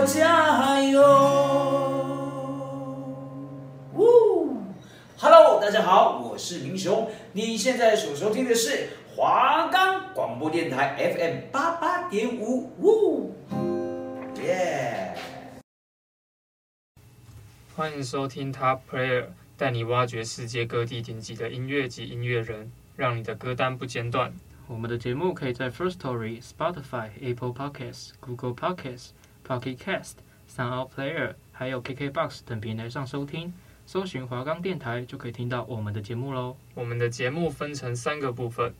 我加油。呜，Hello，大家好，我是明雄，你现在所收听的是华冈广播电台 FM 八八点五，呜，耶。欢迎收听 Top Player，带你挖掘世界各地顶级的音乐及音乐人，让你的歌单不间断。我们的节目可以在 First Story、Spotify、Apple Podcasts、Google Podcasts、Pocket Cast、Sound Player，还有 KKBox 等平台上收听。搜寻华冈电台就可以听到我们的节目喽。我们的节目分成三个部分，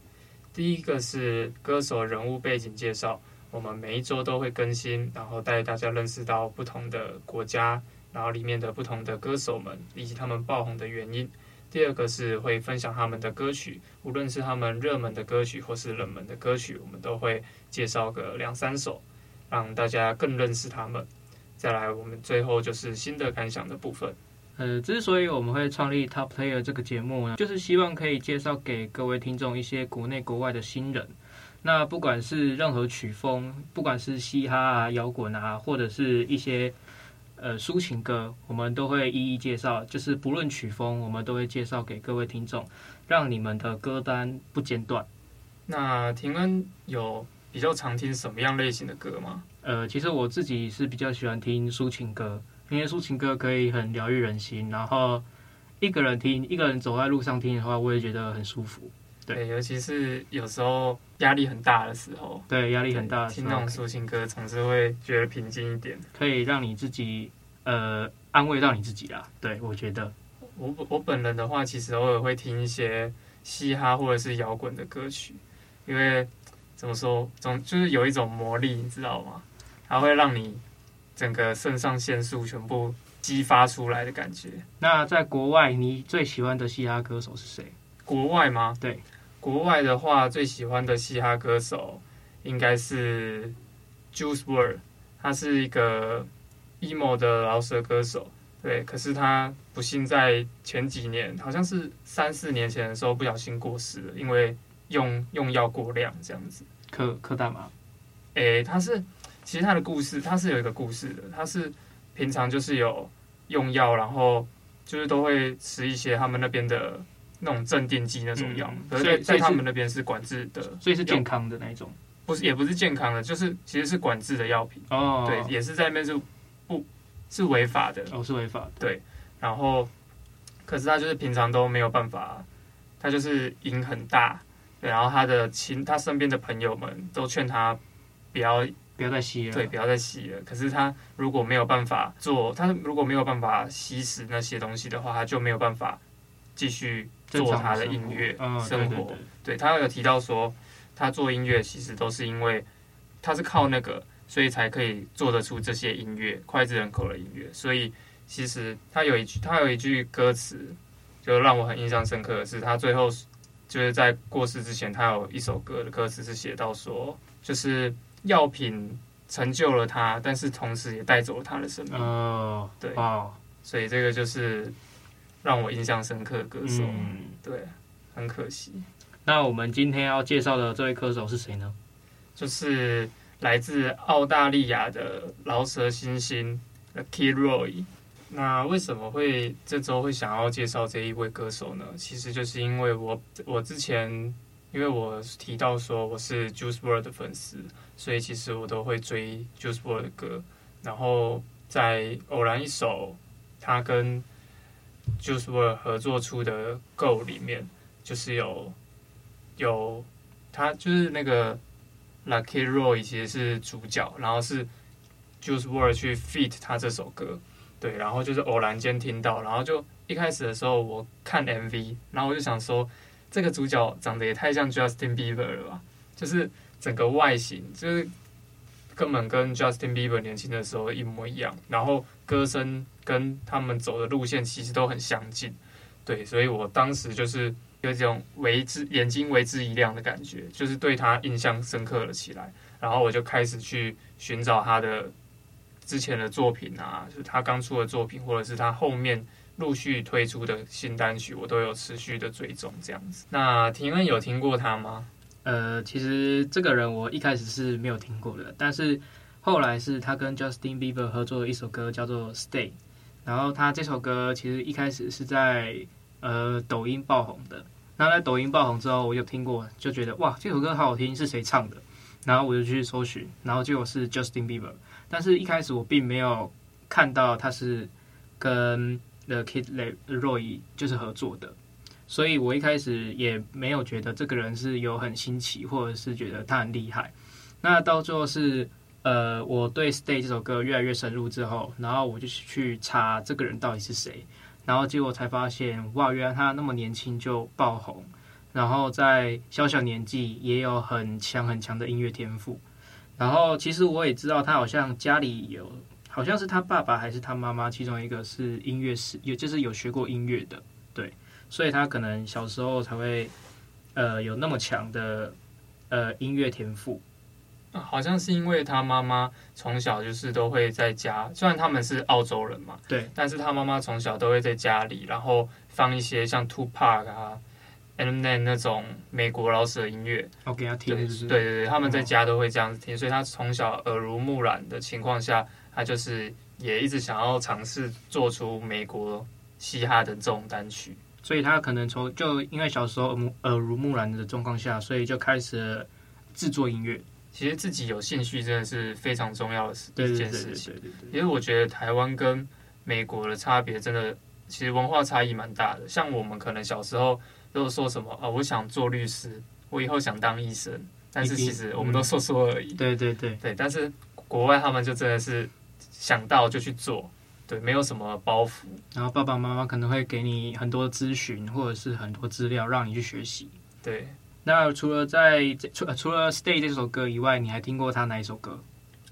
第一个是歌手人物背景介绍，我们每一周都会更新，然后带大家认识到不同的国家。然后里面的不同的歌手们以及他们爆红的原因。第二个是会分享他们的歌曲，无论是他们热门的歌曲或是冷门的歌曲，我们都会介绍个两三首，让大家更认识他们。再来，我们最后就是新的感想的部分。呃，之所以我们会创立 Top Player 这个节目呢，就是希望可以介绍给各位听众一些国内国外的新人。那不管是任何曲风，不管是嘻哈啊、摇滚啊，或者是一些。呃，抒情歌我们都会一一介绍，就是不论曲风，我们都会介绍给各位听众，让你们的歌单不间断。那廷恩有比较常听什么样类型的歌吗？呃，其实我自己是比较喜欢听抒情歌，因为抒情歌可以很疗愈人心，然后一个人听，一个人走在路上听的话，我也觉得很舒服。对，尤其是有时候压力很大的时候，对，压力很大的时候，听那种抒情歌，总是会觉得平静一点，可以让你自己呃安慰到你自己啦。对，我觉得，我我本人的话，其实偶尔会听一些嘻哈或者是摇滚的歌曲，因为怎么说，总就是有一种魔力，你知道吗？它会让你整个肾上腺素全部激发出来的感觉。那在国外，你最喜欢的嘻哈歌手是谁？国外吗？对。国外的话，最喜欢的嘻哈歌手应该是 Juice WRLD，他是一个 emo 的饶舌歌手。对，可是他不幸在前几年，好像是三四年前的时候不小心过世了，因为用用药过量这样子。嗑嗑大麻？诶，他是其实他的故事，他是有一个故事的。他是平常就是有用药，然后就是都会吃一些他们那边的。那种镇定剂那种药，嗯，所以在他们那边是管制的，所以是健康的那一种，不是也不是健康的，就是其实是管制的药品哦，对，也是在那边是不，是违法的哦，是违法的，对，然后可是他就是平常都没有办法，他就是瘾很大，对，然后他的亲他身边的朋友们都劝他不要不要再吸了，对，不要再吸了，可是他如果没有办法做，他如果没有办法吸食那些东西的话，他就没有办法继续。做他的音乐生活，对，对他有提到说，他做音乐其实都是因为他是靠那个，所以才可以做得出这些音乐脍炙人口的音乐。所以其实他有一句，他有一句歌词，就让我很印象深刻的是，他最后就是在过世之前，他有一首歌的歌词是写到说，就是药品成就了他，但是同时也带走了他的生命。哦，对，所以这个就是。让我印象深刻的歌手，嗯，对，很可惜。那我们今天要介绍的这位歌手是谁呢？就是来自澳大利亚的饶舌新星 The Kid Laroi。那为什么会这周会想要介绍这一位歌手呢？其实就是因为我我之前因为我提到说我是 Juice WRLD 的粉丝，所以其实我都会追 Juice WRLD 的歌。然后在偶然一首他跟 Juice WRLD 合作出的《Go》里面，就是有有他就是那个 The Kid Laroi 其实是主角，然后是 Juice WRLD 去 feat 他这首歌，对，然后就是偶然间听到，然后就一开始的时候我看 MV，然后我就想说，这个主角长得也太像 Justin Bieber 了吧，就是整个外形就是根本跟 Justin Bieber 年轻的时候一模一样，然后歌声。跟他们走的路线其实都很相近，对，所以我当时就是有这种为之眼睛为之一亮的感觉，就是对他印象深刻了起来。然后我就开始去寻找他的之前的作品啊，就是他刚出的作品，或者是他后面陆续推出的新单曲，我都有持续的追踪这样子。那廷恩有听过他吗？呃，其实这个人我一开始是没有听过的，但是后来是他跟 Justin Bieber 合作的一首歌，叫做《Stay》。然后他这首歌其实一开始是在呃抖音爆红的。那在抖音爆红之后，我就听过，就觉得哇，这首歌好好听，是谁唱的？然后我就去搜寻，然后结果是 Justin Bieber。但是一开始我并没有看到他是跟 The Kid LAROI 就是合作的，所以我一开始也没有觉得这个人是有很新奇，或者是觉得他很厉害。那到最后是呃，我对《Stay》这首歌越来越深入之后，然后我就去查这个人到底是谁，然后结果才发现哇，原来他那么年轻就爆红，然后在小小年纪也有很强很强的音乐天赋。然后其实我也知道他好像家里有。好像是他爸爸还是他妈妈，其中一个是音乐师，有就是有学过音乐的，对，所以他可能小时候才会呃有那么强的呃音乐天赋。好像是因为他妈妈从小就是都会在家，虽然他们是澳洲人嘛，对，但是他妈妈从小都会在家里，然后放一些像 Two Park 啊、Eminem 那种美国饶舌音乐，我给他听，对对对，他们在家都会这样子听，所以他从小耳濡目染的情况下。他就是也一直想要尝试做出美国嘻哈的这种单曲，所以他可能从就因为小时候耳濡目染的状况下，所以就开始制作音乐。其实自己有兴趣真的是非常重要的一件事情。因为我觉得台湾跟美国的差别真的，其实文化差异蛮大的。像我们可能小时候都说什么啊，我想做律师，我以后想当医生，但是其实我们都说说而已。对对对对，但是国外他们就真的是。想到就去做，对，没有什么包袱。然后爸爸妈妈可能会给你很多咨询，或者是很多资料让你去学习。对，那除了在除除了《Stay》这首歌以外，你还听过他哪一首歌？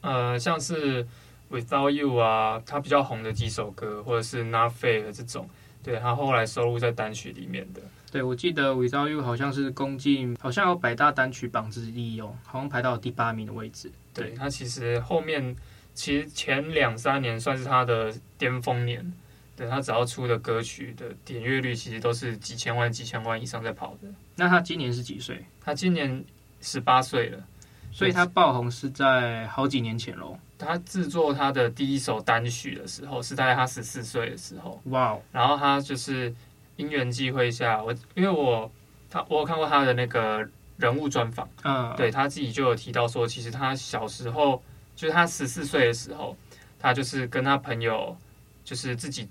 呃，像是《Without You》啊，他比较红的几首歌，或者是《Not Fair》这种，对，他后来收录在单曲里面的。对，我记得《Without You》好像是攻进，好像有百大单曲榜之一哦，好像排到第八名的位置。对，他其实后面。其实前两三年算是他的巅峰年，对，他只要出的歌曲的点阅率其实都是几千万、几千万以上在跑的。那他今年是几岁？他今年十八岁了，所以他爆红是在好几年前喽。他制作他的第一首单曲的时候是在他十四岁的时候。哇哦！然后他就是因缘际会下，我因为我他我有看过他的那个人物专访，嗯，对，他自己就有提到说，其实他小时候。就是他十四岁的时候，他就是跟他朋友，就是自己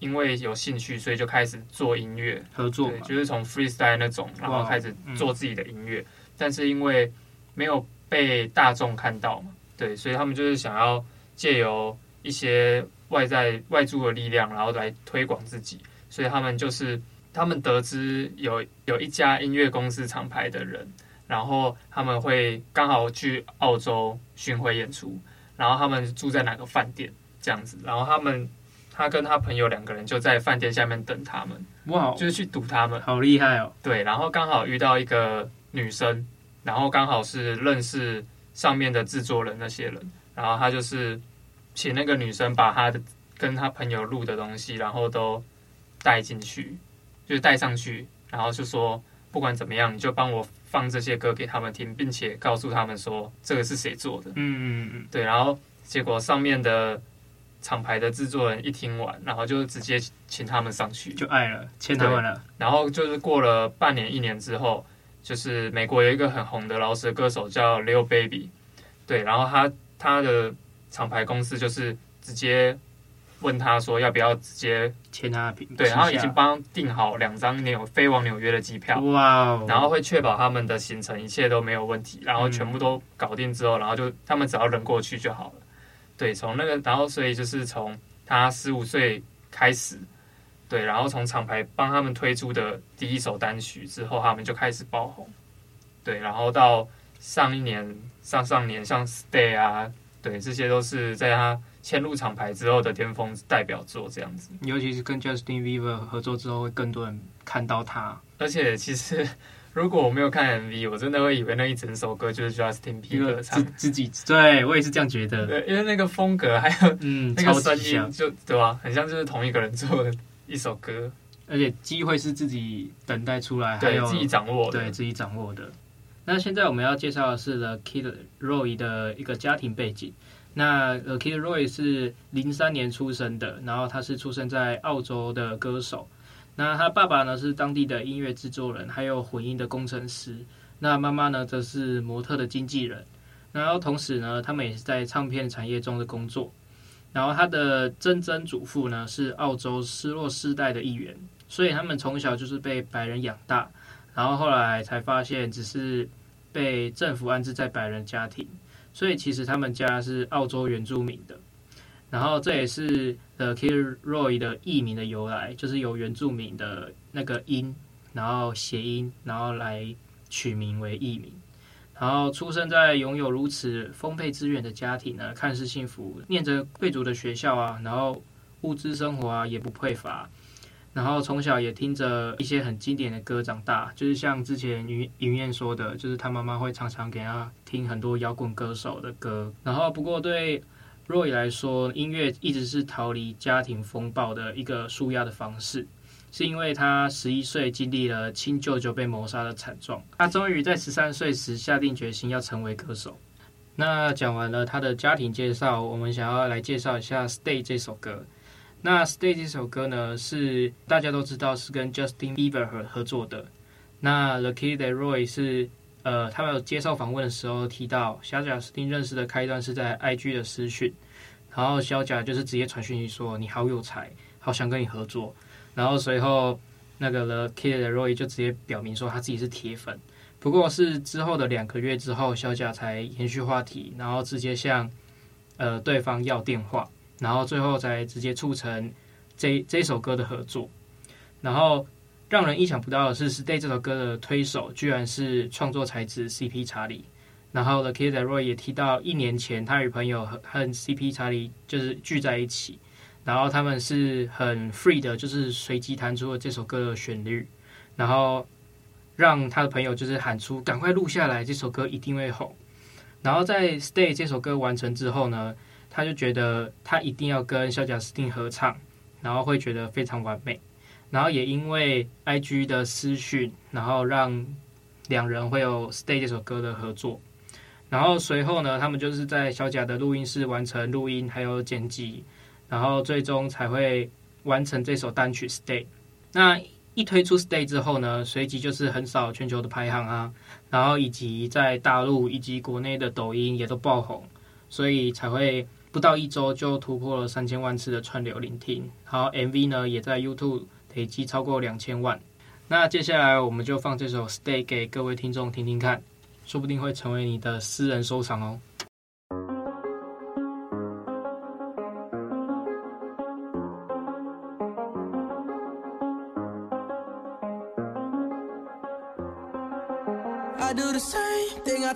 因为有兴趣，所以就开始做音乐合作，就是从 freestyle 那种，然后开始做自己的音乐。但是因为没有被大众看到嘛，对，所以他们就是想要借由一些外在外助的力量，然后来推广自己。所以他们就是他们得知有有一家音乐公司厂牌的人。然后他们会刚好去澳洲巡回演出，然后他们住在哪个饭店这样子，然后他们他跟他朋友两个人就在饭店下面等他们，哇，就是去堵他们，好厉害哦。对，然后刚好遇到一个女生，然后刚好是认识上面的制作人那些人，然后他就是请那个女生把他的跟他朋友录的东西，然后都带进去，就是带上去，然后就说不管怎么样，你就帮我。放这些歌给他们听，并且告诉他们说这个是谁做的。嗯嗯嗯，对。然后结果上面的厂牌的制作人一听完，然后就直接请他们上去，就爱了，签他们了。然后就是过了半年一年之后，就是美国有一个很红的饶舌歌手叫 Lil Baby，对，然后他他的厂牌公司就是直接。问他说要不要直接签他的品？对，然后已经帮订好两张纽飞往纽约的机票。哇哦！然后会确保他们的行程一切都没有问题，然后全部都搞定之后，然后就他们只要人过去就好了。对，从那个，然后所以就是从他十五岁开始，对，然后从厂牌帮他们推出的第一首单曲之后，他们就开始爆红。对，然后到上一年、上上年，像 Stay 啊，对，这些都是在他。签入厂牌之后的巅峰代表作这样子，尤其是跟 Justin Bieber 合作之后，会更多人看到他。而且其实如果我没有看 MV，我真的会以为那一整首歌就是 Justin Bieber 唱自己。对，我也是这样觉得。对，因为那个风格还有嗯，那个声音就对吧？很像就是同一个人做的一首歌。而且机会是自己等待出来，还有自己掌握的，对自己掌握的。那现在我们要介绍的是 The Kid Roy 的一个家庭背景。那 The Kid Roy 是零三年出生的，然后他是出生在澳洲的歌手。那他爸爸呢是当地的音乐制作人，还有混音的工程师。那妈妈呢则是模特的经纪人。然后同时呢，他们也是在唱片产业中的工作。然后他的曾曾祖父呢是澳洲失落世代的一员，所以他们从小就是被白人养大。然后后来才发现，只是。被政府安置在白人家庭，所以其实他们家是澳洲原住民的。然后这也是 The Kid Laroi 的艺名的由来，就是由原住民的那个音，然后谐音，然后来取名为艺名。然后出生在拥有如此丰沛资源的家庭呢，看似幸福，念着贵族的学校啊，然后物质生活啊也不匮乏。然后从小也听着一些很经典的歌长大，就是像之前云云燕说的，就是他妈妈会常常给他听很多摇滚歌手的歌。然后不过对若雨来说，音乐一直是逃离家庭风暴的一个舒压的方式，是因为他十一岁经历了亲舅舅被谋杀的惨状，他终于在十三岁时下定决心要成为歌手。那讲完了他的家庭介绍，我们想要来介绍一下《Stay》这首歌。那《Stay》这首歌呢，是大家都知道是跟 Justin Bieber 合合作的。那 The Kid Laroi 是呃，他们有接受访问的时候提到，小贾斯汀认识的开端是在 IG 的私讯，然后小贾就是直接传讯息说你好有才，好想跟你合作。然后随后那个 The Kid Laroi 就直接表明说他自己是铁粉。不过是之后的两个月之后，小贾才延续话题，然后直接向呃对方要电话。然后最后才直接促成这这首歌的合作，然后让人意想不到的是，《Stay》这首歌的推手居然是创作才子 CP 查理。然后的 Kid Roy 也提到，一年前他与朋友和和 CP 查理就是聚在一起，然后他们是很 free 的，就是随机弹出了这首歌的旋律，然后让他的朋友就是喊出“赶快录下来，这首歌一定会红”。然后在《Stay》这首歌完成之后呢，他就觉得他一定要跟小贾斯汀合唱，然后会觉得非常完美。然后也因为 IG 的私讯，然后让两人会有《Stay》这首歌的合作。然后随后呢，他们就是在小贾的录音室完成录音还有剪辑，然后最终才会完成这首单曲《Stay》。那一推出《Stay》之后呢，随即就是横扫全球的排行啊，然后以及在大陆以及国内的抖音也都爆红，所以才会。不到一周就突破了三千万次的串流聆听，然后 MV 呢也在 YouTube 累积超过两千万。那接下来我们就放这首《Stay》给各位听众听听看，说不定会成为你的私人收藏哦。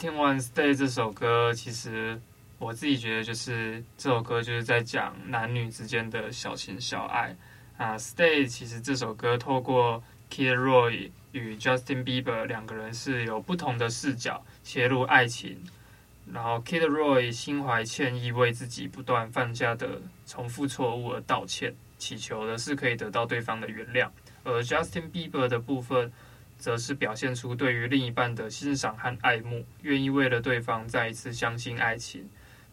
听完《Stay》这首歌，其实我自己觉得就是这首歌就是在讲男女之间的小情小爱啊。《Stay》其实这首歌透过 Kid Roy 与 Justin Bieber 两个人是有不同的视角切入爱情，然后 Kid Roy 心怀歉意，为自己不断犯下的重复错误而道歉，祈求的是可以得到对方的原谅，而 Justin Bieber 的部分。则是表现出对于另一半的欣赏和爱慕，愿意为了对方再一次相信爱情。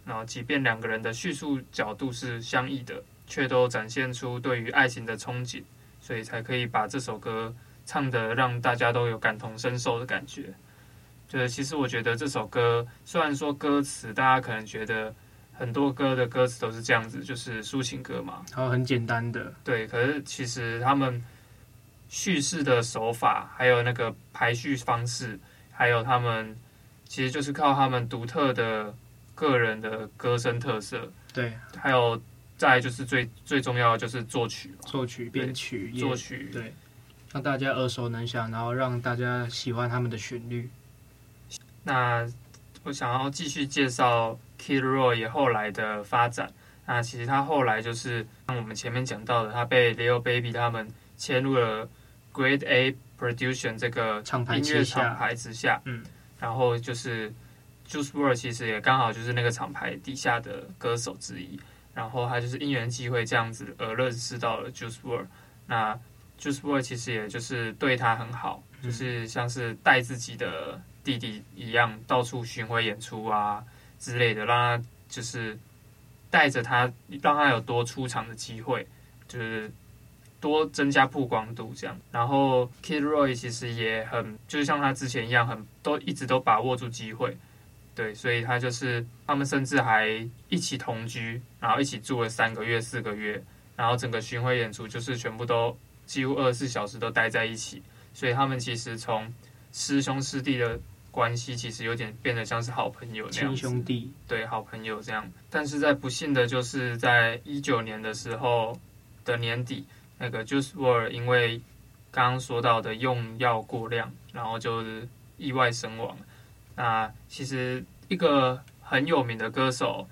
然后，即便两个人的叙述角度是相异的，却都展现出对于爱情的憧憬，所以才可以把这首歌唱得让大家都有感同身受的感觉。就是其实我觉得这首歌虽然说歌词大家可能觉得很多歌的歌词都是这样子，就是抒情歌嘛，然后很简单的，对，可是其实他们。叙事的手法，还有那个排序方式，还有他们，其实就是靠他们独特的个人的歌声特色。对，还有再就是最最重要的就是作曲，作曲、编曲、作曲，对，让大家耳熟能详，然后让大家喜欢他们的旋律。那我想要继续介绍 Kid Roy 后来的发展。那其实他后来就是像我们前面讲到的，他被 Leo Baby 他们签入了。Grade A Production 这个音乐厂牌之下，嗯，然后就是 Juice WRLD 其实也刚好就是那个厂牌底下的歌手之一，然后他就是因缘际会这样子而认识到了 Juice WRLD。那 Juice WRLD 其实也就是对他很好，就是像是带自己的弟弟一样到处巡回演出啊之类的，让他就是带着他，让他有多出场的机会，就是。多增加曝光度，这样。然后 Kid Roy 其实也很，就是像他之前一样，很都一直都把握住机会，对，所以他就是他们甚至还一起同居，然后一起住了三个月、四个月，然后整个巡回演出就是全部都几乎二十四小时都待在一起，所以他们其实从师兄师弟的关系，其实有点变得像是好朋友那样，亲兄弟，对，好朋友这样。但是在不幸的就是在一九年的时候的年底。那个 Juice WRLD 因为刚刚说到的用药过量，然后就是意外身亡。那其实一个很有名的歌手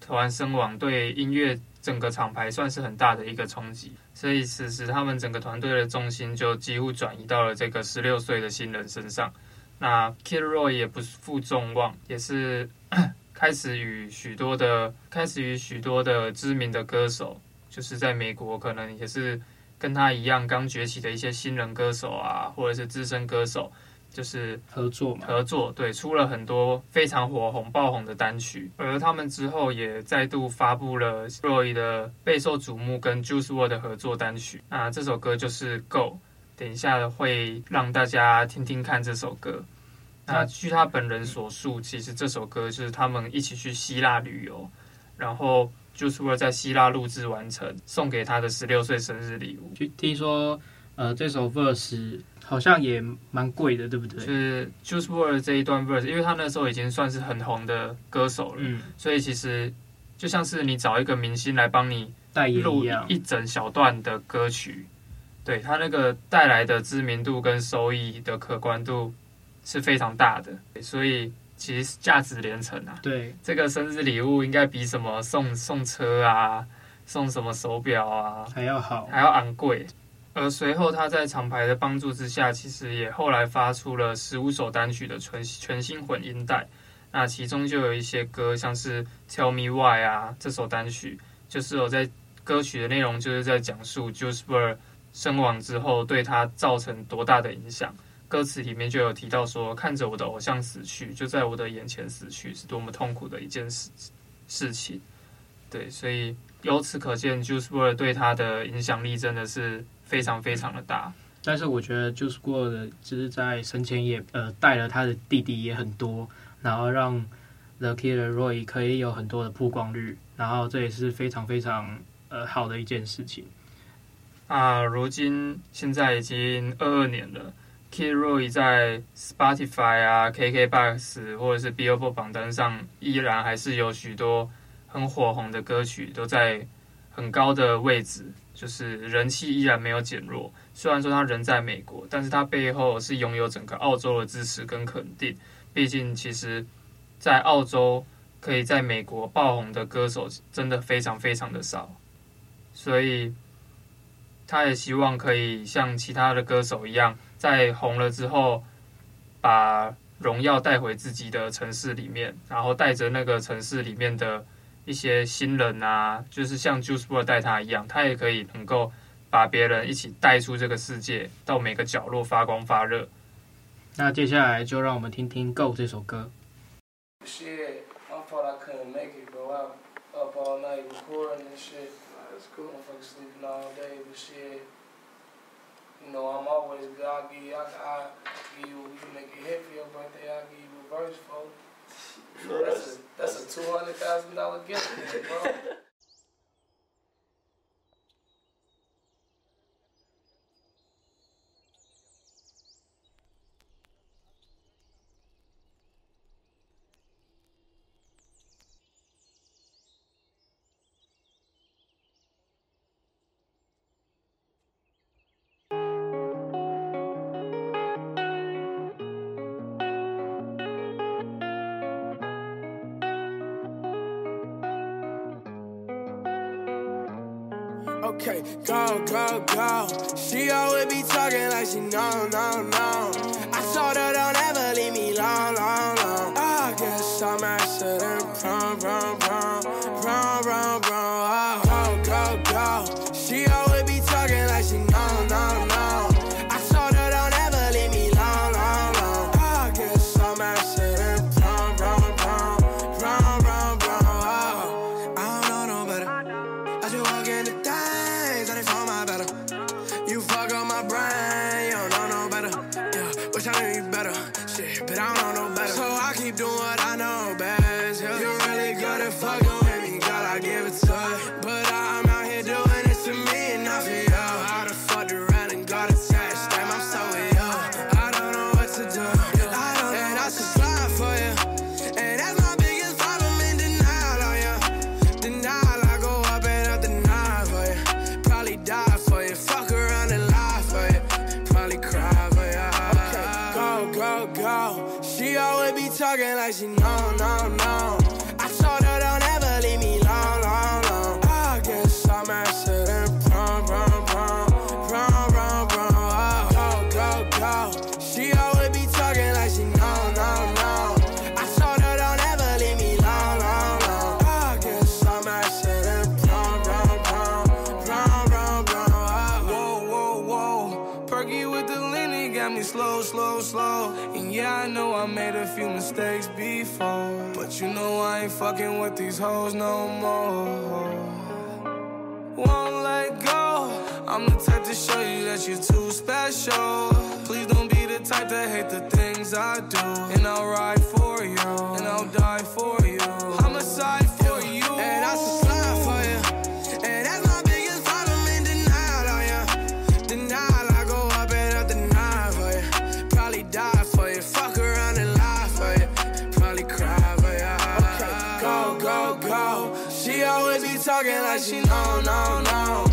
突然身亡，对音乐整个厂牌算是很大的一个冲击。所以此时他们整个团队的重心就几乎转移到了这个十六岁的新人身上。那 Kid Roy 也不负众望，也是 开始与许多的开始与许多的知名的歌手。就是在美国，可能也是跟他一样刚崛起的一些新人歌手啊，或者是资深歌手，就是合作嘛，合作，对，出了很多非常火红爆红的单曲。而他们之后也再度发布了 Roy 的备受瞩目跟 Juice WRLD 的合作单曲。那这首歌就是《Go》，等一下会让大家听听看这首歌。那据他本人所述，其实这首歌是他们一起去希腊旅游，然后。就是为了在希腊录制完成，送给他的十六岁生日礼物。就听说，呃，这首 verse 好像也蛮贵的，对不对？就是 Juice WRLD 这一段 verse，因为他那时候已经算是很红的歌手了，嗯，所以其实就像是你找一个明星来帮你代言录一整小段的歌曲，对他那个带来的知名度跟收益的可观度是非常大的，所以。其实价值连城啊！对，这个生日礼物应该比什么送送车啊、送什么手表啊还要好，还要昂贵。而随后他在厂牌的帮助之下，其实也后来发出了十五首单曲的全全新混音带。那其中就有一些歌，像是《Tell Me Why》啊，这首单曲就是我在歌曲的内容，就是在讲述 Juice WRLD 身亡之后对他造成多大的影响。歌词里面就有提到说，看着我的偶像死去，就在我的眼前死去，是多么痛苦的一件事事情。对，所以由此可见，Juice WRLD 对他的影响力真的是非常非常的大。但是我觉得，Juice WRLD 只是在生前也呃带了他的弟弟也很多，然后让 The Kid Roy 可以有很多的曝光率，然后这也是非常非常呃好的一件事情。啊，如今现在已经二二年了，Kid Rock 在 Spotify 啊、KKBox 或者是 Billboard 榜单上，依然还是有许多很火红的歌曲，都在很高的位置，就是人气依然没有减弱。虽然说他人在美国，但是他背后是拥有整个澳洲的支持跟肯定。毕竟，其实，在澳洲可以在美国爆红的歌手真的非常非常的少，所以他也希望可以像其他的歌手一样，在红了之后，把荣耀带回自己的城市里面，然后带着那个城市里面的一些新人啊，就是像 Juice WRLD 带他一样，他也可以能够把别人一起带出这个世界，到每个角落发光发热。那接下来就让我们听听《Go》这首歌。You know, I'm always good. I'll give you, I, will give you, you can make it hit for your birthday, I'll give you a verse, folks. That's a, that's a $200,000 gift, bro. Okay, go, go, go. She always be talking like she know, no, no. I told her don't ever leave me long, long, before. But you know I ain't fucking with these hoes no more. Won't let go. I'm the type to show you that you're too special. Please don't be the type to hate the things I do. And I'll ride for you, and I'll die for you. Talking like she know, no, no.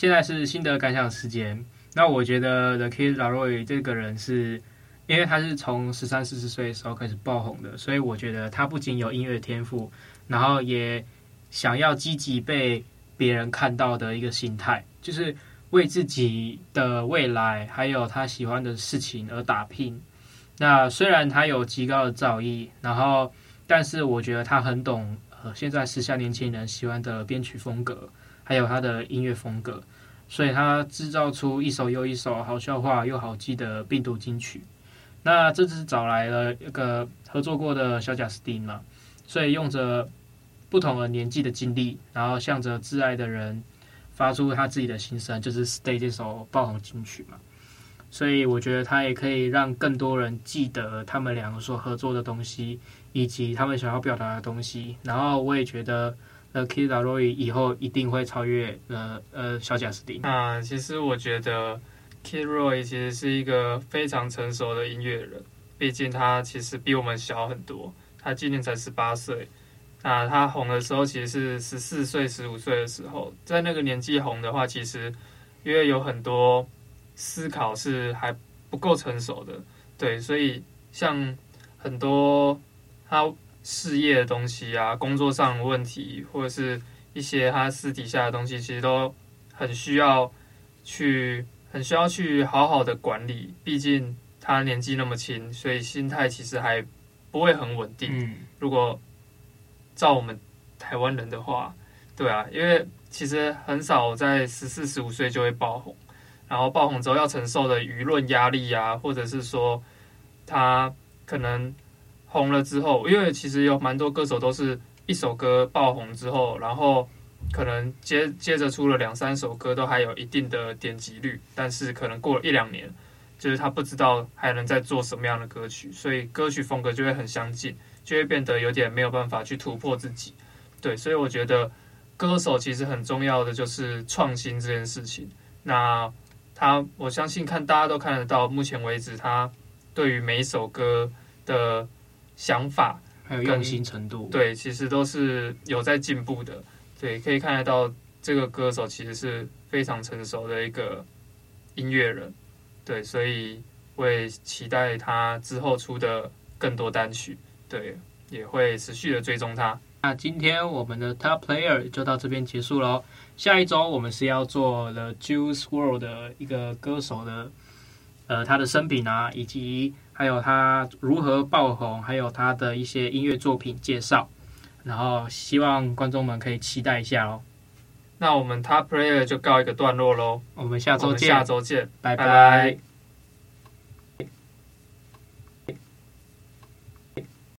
现在是心得感想时间。那我觉得 The Kid LAROI 这个人是，因为他是从十三四十岁的时候开始爆红的，所以我觉得他不仅有音乐天赋，然后也想要积极被别人看到的一个心态，就是为自己的未来还有他喜欢的事情而打拼。那虽然他有极高的造诣，然后但是我觉得他很懂呃现在时下年轻人喜欢的编曲风格，还有他的音乐风格，所以他制造出一首又一首好笑话又好记的病毒金曲。那这次找来了一个合作过的小贾斯汀嘛，所以用着不同的年纪的经历，然后向着挚爱的人发出他自己的心声，就是《Stay》这首爆红金曲嘛。所以我觉得他也可以让更多人记得他们两个所合作的东西，以及他们想要表达的东西。然后我也觉得，呃，Kid LAROI 以后一定会超越呃呃小贾斯汀。那其实我觉得。Kid Roy 其实是一个非常成熟的音乐人，毕竟他其实比我们小很多，他今年才十八岁。那他红的时候其实是十四岁、十五岁的时候，在那个年纪红的话，其实因为有很多思考是还不够成熟的，对，所以像很多他事业的东西啊，工作上的问题，或者是一些他私底下的东西，其实都很需要去。很需要去好好的管理，毕竟他年纪那么轻，所以心态其实还不会很稳定。嗯，如果照我们台湾人的话，对啊，因为其实很少在十四、十五岁就会爆红，然后爆红之后要承受的舆论压力啊，或者是说他可能红了之后，因为其实有蛮多歌手都是一首歌爆红之后，然后。可能接接着出了两三首歌，都还有一定的点击率，但是可能过了一两年，就是他不知道还能再做什么样的歌曲，所以歌曲风格就会很相近，就会变得有点没有办法去突破自己。对，所以我觉得歌手其实很重要的就是创新这件事情。那他，我相信看大家都看得到，目前为止他对于每一首歌的想法还有用心程度，对，其实都是有在进步的。对，可以看得到这个歌手其实是非常成熟的一个音乐人，对，所以会期待他之后出的更多单曲，对，也会持续的追踪他。那今天我们的 Top Player 就到这边结束喽。下一周我们是要做 The Juice World 的一个歌手的，呃，他的生平啊，以及还有他如何爆红，还有他的一些音乐作品介绍。然后希望观众们可以期待一下哦。那我们 Top Player 就告一个段落喽。我们下周见，下周见，拜拜。拜拜。